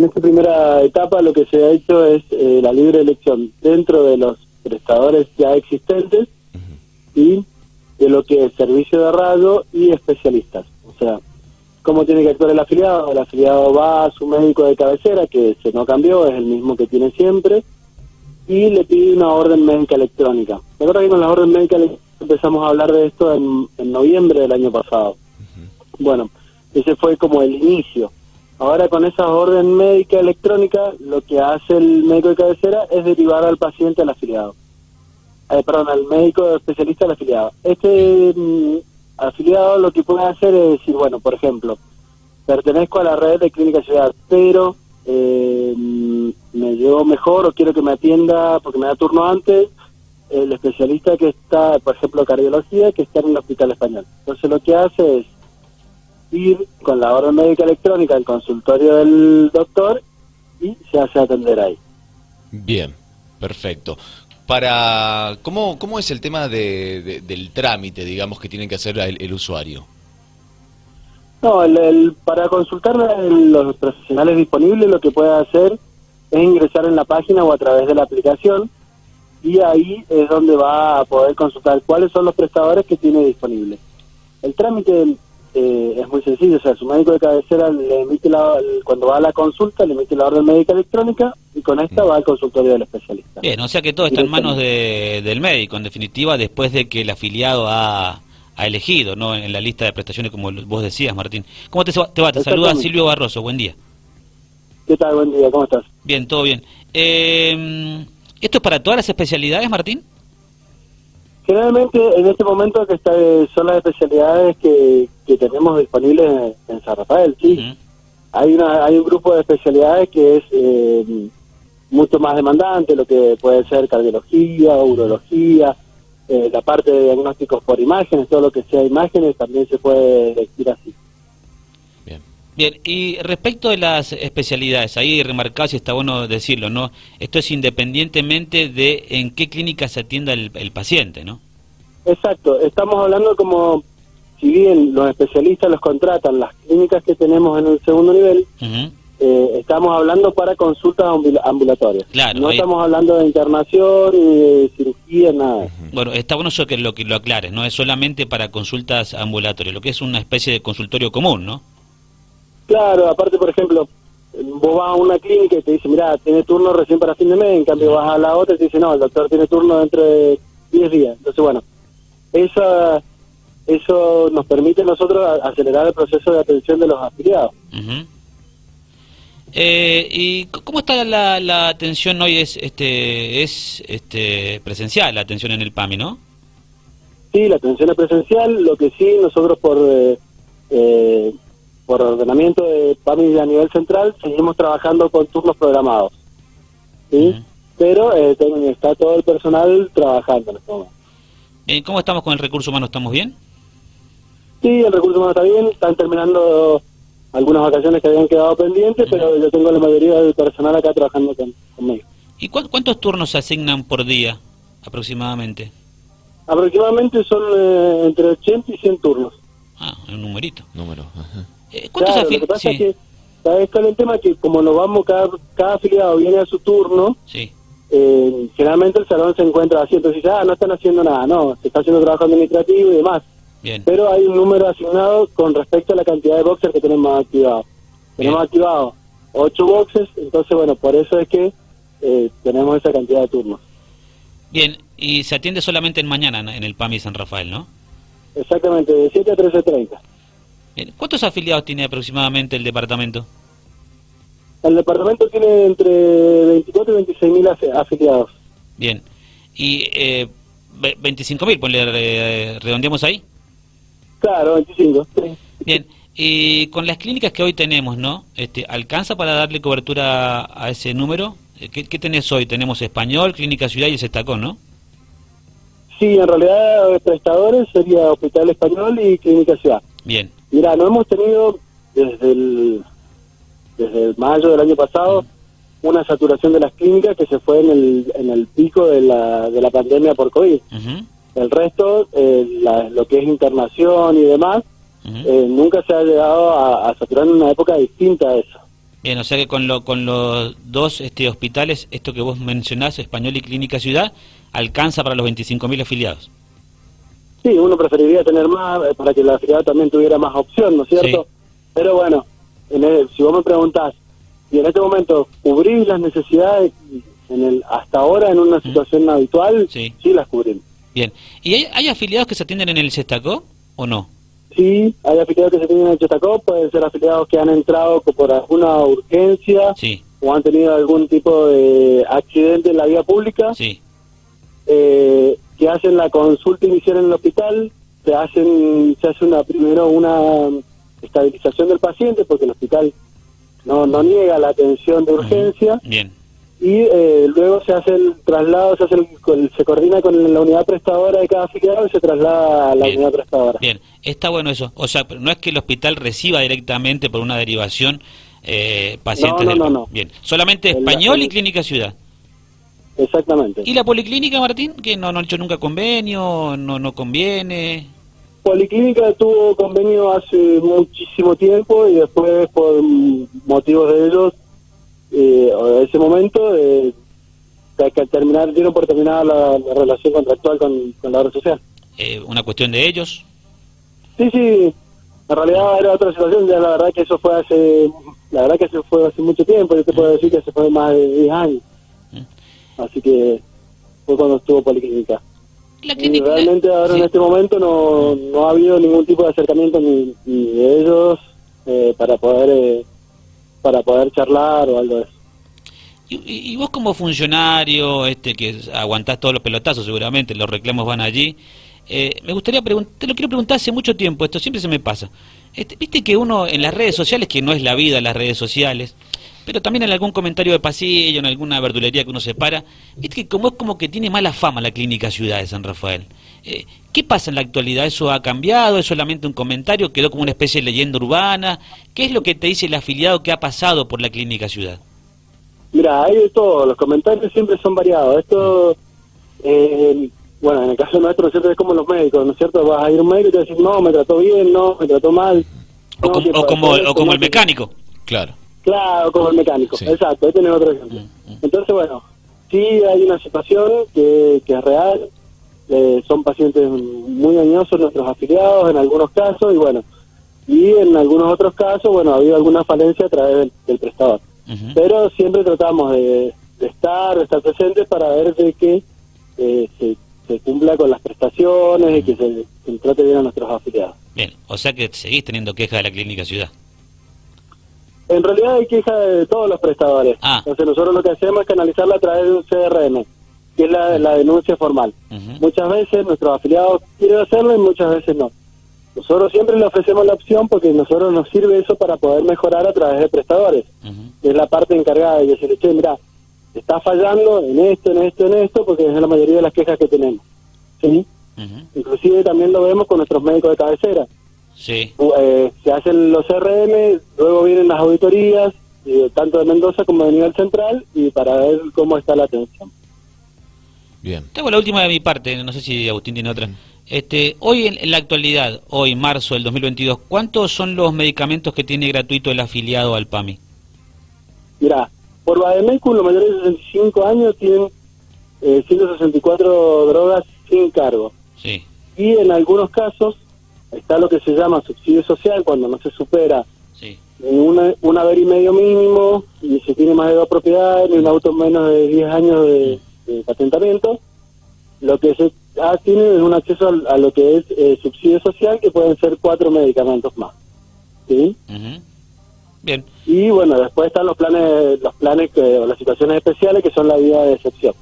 En esta primera etapa lo que se ha hecho es eh, la libre elección dentro de los prestadores ya existentes y de lo que es servicio de radio y especialistas. O sea, cómo tiene que actuar el afiliado. El afiliado va a su médico de cabecera, que se no cambió, es el mismo que tiene siempre, y le pide una orden médica electrónica. Recuerda que con la orden médica electrónica empezamos a hablar de esto en, en noviembre del año pasado. Bueno, ese fue como el inicio. Ahora con esa orden médica electrónica, lo que hace el médico de cabecera es derivar al paciente al afiliado. Eh, perdón, al médico especialista al afiliado. Este mm, afiliado lo que puede hacer es decir, bueno, por ejemplo, pertenezco a la red de clínica ciudad, pero eh, mm, me llevo mejor o quiero que me atienda porque me da turno antes el especialista que está, por ejemplo, cardiología, que está en el hospital español. Entonces lo que hace es ir con la orden médica electrónica al consultorio del doctor y se hace atender ahí. Bien, perfecto. Para, ¿cómo, ¿Cómo es el tema de, del trámite, digamos, que tiene que hacer el, usuario? No, el, para consultar los profesionales disponibles lo que puede hacer es ingresar en la página o a través de la aplicación y ahí es donde va a poder consultar cuáles son los prestadores que tiene disponibles. El trámite eh, es muy sencillo, o sea, su médico de cabecera le emite la, cuando va a la consulta, le emite la orden médica electrónica y con esta va al consultorio del especialista. Bien, o sea que todo está en manos del médico, en definitiva, después de que el afiliado ha, ha elegido, ¿no? En la lista de prestaciones, como vos decías, Martín. ¿Cómo te, te va? Te saluda Silvio Barroso, buen día. ¿Qué tal? Buen día, ¿cómo estás? Bien, todo bien. Eh, ¿Esto es para todas las especialidades, Martín? Generalmente en este momento que está, son las especialidades que, tenemos disponibles en, San Rafael, sí. hay, una, hay un grupo de especialidades que es eh, mucho más demandante, lo que puede ser cardiología, urología, eh, la parte de diagnósticos por imágenes, todo lo que sea imágenes también se puede decir así. Bien, y respecto de las especialidades, ahí remarcado si está bueno decirlo, ¿no? Esto es independientemente de en qué clínica se atienda el, paciente, ¿no? Exacto, estamos hablando como, si bien los especialistas los contratan, las clínicas que tenemos en el segundo nivel, eh, estamos hablando para consultas ambulatorias. Claro, no estamos hablando de internación, ni de cirugía, nada. Bueno, está bueno eso que lo, que lo aclares, no es solamente para consultas ambulatorias, lo que es una especie de consultorio común, ¿no? Claro, aparte, por ejemplo, vos vas a una clínica y te dice, mira, tiene turno recién para fin de mes, en cambio vas a la otra y te dice, no, el doctor tiene turno dentro de 10 días. Entonces, bueno, esa, eso nos permite a nosotros acelerar el proceso de atención de los afiliados. Eh, ¿Y cómo está la, la, atención hoy? Es este es este presencial, la atención en el PAMI, ¿no? Sí, la atención es presencial, lo que sí, nosotros por... Eh, eh, por ordenamiento de PAMI a nivel central, seguimos trabajando con turnos programados. ¿sí? Pero eh, está todo el personal trabajando en este momento. Eh, ¿Cómo estamos con el recurso humano? ¿Estamos bien? Sí, el recurso humano está bien. Están terminando algunas vacaciones que habían quedado pendientes, pero yo tengo la mayoría del personal acá trabajando conmigo. ¿Y cuántos turnos se asignan por día aproximadamente? Aproximadamente son eh, entre 80 y 100 turnos. Ah, un numerito. Número. Eh, claro, lo que pasa es que, ¿sabes cuál es el tema? Que como nos vamos, cada, cada afiliado viene a su turno, sí. eh, generalmente el salón se encuentra así, entonces ah, no están haciendo nada, no, se está haciendo trabajo administrativo y demás. Bien. Pero hay un número asignado con respecto a la cantidad de boxes que tenemos activados. Tenemos activados ocho boxes, entonces bueno, por eso es que eh, tenemos esa cantidad de turnos. Bien, y se atiende solamente en mañana en el PAMI San Rafael, ¿no? Exactamente, de 7 a 13.30. ¿Cuántos afiliados tiene aproximadamente el departamento? El departamento tiene entre 24 y 26 mil afiliados. Bien. ¿Y eh, 25 mil, eh, redondeamos ahí? Claro, 25. Bien. Y con las clínicas que hoy tenemos, ¿no? Este, ¿Alcanza para darle cobertura a ese número? Eh, ¿Qué, qué tenés hoy? Tenemos Español, Clínica Ciudad y Estacón, ¿no? Sí, en realidad prestadores sería Hospital Español y Clínica Ciudad. Bien. Mira, no hemos tenido desde el, desde mayo del año pasado una saturación de las clínicas que se fue en el, en el pico de la, de la pandemia por COVID. El resto, eh, lo que es internación y demás, eh, nunca se ha llegado a, saturar en una época distinta a eso. Bien, o sea que con, lo, con los dos este, hospitales, esto que vos mencionás, Español y Clínica Ciudad, alcanza para los 25.000 afiliados. Sí, uno preferiría tener más eh, para que la ciudad también tuviera más opción, ¿no es cierto? Pero bueno, en si vos me preguntás, y en este momento cubrir las necesidades en el hasta ahora en una situación habitual, sí. las cubrimos. Bien, ¿y hay, afiliados que se atienden en el Cestacó o no? Sí, hay afiliados que se atienden en el Cestacó, pueden ser afiliados que han entrado por alguna urgencia o han tenido algún tipo de accidente en la vía pública. Sí. Eh, que hacen la consulta inicial en el hospital, se hacen se hace una primero una estabilización del paciente porque el hospital no no niega la atención de urgencia. Bien. Y eh, luego se hace el traslado, se hace se coordina con la unidad prestadora de cada afiliado y se traslada a la unidad prestadora. Bien, está bueno eso. O sea, no es que el hospital reciba directamente por una derivación eh, pacientes no, no, no, Bien, solamente español y clínica ciudad. Exactamente. ¿Y la policlínica, Martín? Que no, no ha hecho nunca convenio, no, no conviene. Policlínica tuvo convenio hace muchísimo tiempo y después, por motivos de ellos, eh, ese momento, eh, que terminar, dieron por terminar la, relación contractual con, la obra social. Eh, ¿Una cuestión de ellos? Sí, sí. En realidad era otra situación, ya la verdad que eso fue hace, la verdad que eso fue hace mucho tiempo, yo te puedo decir que se fue más de 10 años. Así que fue cuando estuvo Policlínica. y realmente ahora en este momento no, no ha habido ningún tipo de acercamiento ni, de ellos eh, para poder eh, para poder charlar o algo de eso. Y, vos como funcionario, este que aguantás todos los pelotazos seguramente, los reclamos van allí, eh, me gustaría preguntar, te lo quiero preguntar hace mucho tiempo, esto siempre se me pasa. Este, Viste que uno en las redes sociales, que no es la vida las redes sociales, pero también en algún comentario de pasillo, en alguna verdulería que uno se para, viste que como es como que tiene mala fama la clínica Ciudad de San Rafael. Eh, ¿Qué pasa en la actualidad? ¿Eso ha cambiado? ¿Es solamente un comentario? ¿Quedó como una especie de leyenda urbana? ¿Qué es lo que te dice el afiliado que ha pasado por la clínica Ciudad? Mira, hay de todo, los comentarios siempre son variados. Esto, eh, bueno, en el caso nuestro, ¿no es como los médicos, ¿no es cierto? Vas a ir a un médico y te decir, no, me trató bien, no, me trató mal. O, como, o como el mecánico. Claro. Claro, como el mecánico, exacto, ahí tenés otro ejemplo. Mm, mm. Entonces, bueno, sí hay una situación que, que es real, eh, son pacientes muy dañosos nuestros afiliados en algunos casos y bueno, y en algunos otros casos, bueno, ha habido alguna falencia a través del, prestador. Pero siempre tratamos de, estar, de estar presentes para ver de que eh, se, se, cumpla con las prestaciones y que se, se trate bien a nuestros afiliados. Bien, o sea que seguís teniendo quejas de la clínica ciudad. En realidad hay queja de todos los prestadores. Ah. Entonces nosotros lo que hacemos es canalizarla a través de un CRM, que es la, denuncia formal. Muchas veces nuestros afiliados quieren hacerlo y muchas veces no. Nosotros siempre le ofrecemos la opción porque a nosotros nos sirve eso para poder mejorar a través de prestadores. Es la parte encargada de decir, che, mira, está fallando en esto, en esto, en esto, porque es la mayoría de las quejas que tenemos. ¿Sí? Inclusive también lo vemos con nuestros médicos de cabecera. Sí. Eh, se hacen los CRM, luego vienen las auditorías, tanto de Mendoza como de nivel central, y para ver cómo está la atención. Bien. Tengo la última de mi parte, no sé si Agustín tiene otra. Este, hoy en, la actualidad, hoy marzo del 2022, ¿cuántos son los medicamentos que tiene gratuito el afiliado al PAMI? Mira, por Bademecum los mayores de 65 años tienen eh, 164 drogas sin cargo. Sí. Y en algunos casos está lo que se llama subsidio social cuando no se supera sí. una, un haber y medio mínimo y se tiene más de dos propiedades, ni un auto menos de 10 años de, patentamiento. Lo que se tiene es un acceso a, lo que es eh, subsidio social, que pueden ser cuatro medicamentos más. ¿Sí? Bien. Y bueno, después están los planes, los planes que, o las situaciones especiales que son la vida de excepción.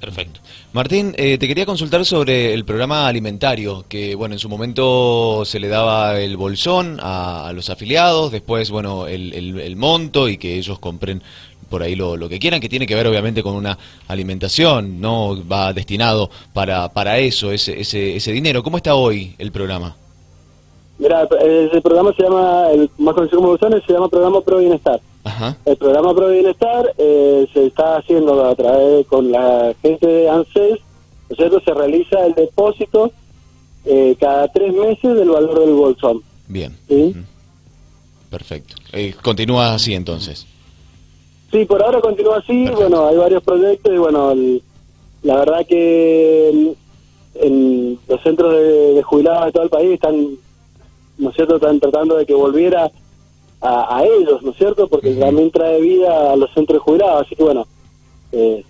Perfecto. Martín, eh, te quería consultar sobre el programa alimentario, que bueno, en su momento se le daba el bolsón a, los afiliados, después, bueno, el, monto y que ellos compren por ahí lo, que quieran, que tiene que ver obviamente con una alimentación, no va destinado para, para eso, ese, ese, ese dinero. ¿Cómo está hoy el programa? Mira, el programa se llama, el más conocido como bolsones, se llama Programa Pro Bienestar. El programa Pro Bienestar eh, se está haciendo a través con la gente de ANSES, ¿no es cierto? Se realiza el depósito eh, cada tres meses del valor del bolsón. Bien. ¿sí? Perfecto. Eh, continúa así entonces. Sí, por ahora continúa así. Bueno, hay varios proyectos y bueno, la verdad que en, los centros de, jubilados de todo el país están, ¿no es cierto?, están tratando de que volviera a, ellos, ¿no es cierto?, porque también trae vida a los centros de jubilados. Así que bueno, eh,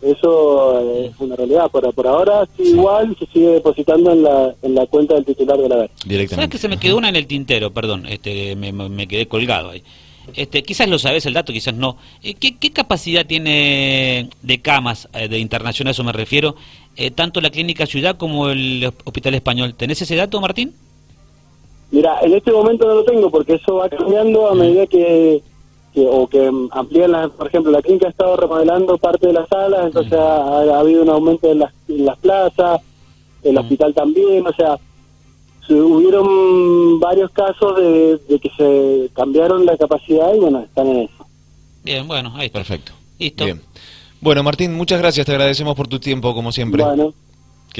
eso es una realidad. Por, por ahora, igual se sigue depositando en la, en la cuenta del titular de la vez. ¿Sabes que se me quedó una en el tintero? Perdón, este, me, me quedé colgado ahí. Este, quizás lo sabes el dato, quizás no. Eh, ¿Qué, capacidad tiene de camas eh, de internación, a eso me refiero, eh, tanto la Clínica Ciudad como el Hospital Español? ¿Tenés ese dato, Martín? Mira, en este momento no lo tengo porque eso va cambiando a medida que, o que amplían, la, por ejemplo, la clínica ha estado remodelando parte de las salas, entonces ha, habido un aumento en las, en las plazas, el hospital también, o sea, hubieron varios casos de, que se cambiaron la capacidad y bueno, están en eso. Bien, bueno, ahí está. Perfecto. Listo. Bien. Bueno, Martín, muchas gracias, te agradecemos por tu tiempo, como siempre. Bueno,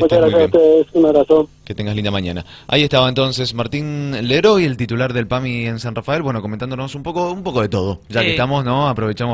muchas gracias a ustedes, un abrazo. Que tengas linda mañana. Ahí estaba entonces Martín Leroy, el titular del PAMI en San Rafael, bueno, comentándonos un poco, un poco de todo, ya que estamos, ¿no? Aprovechamos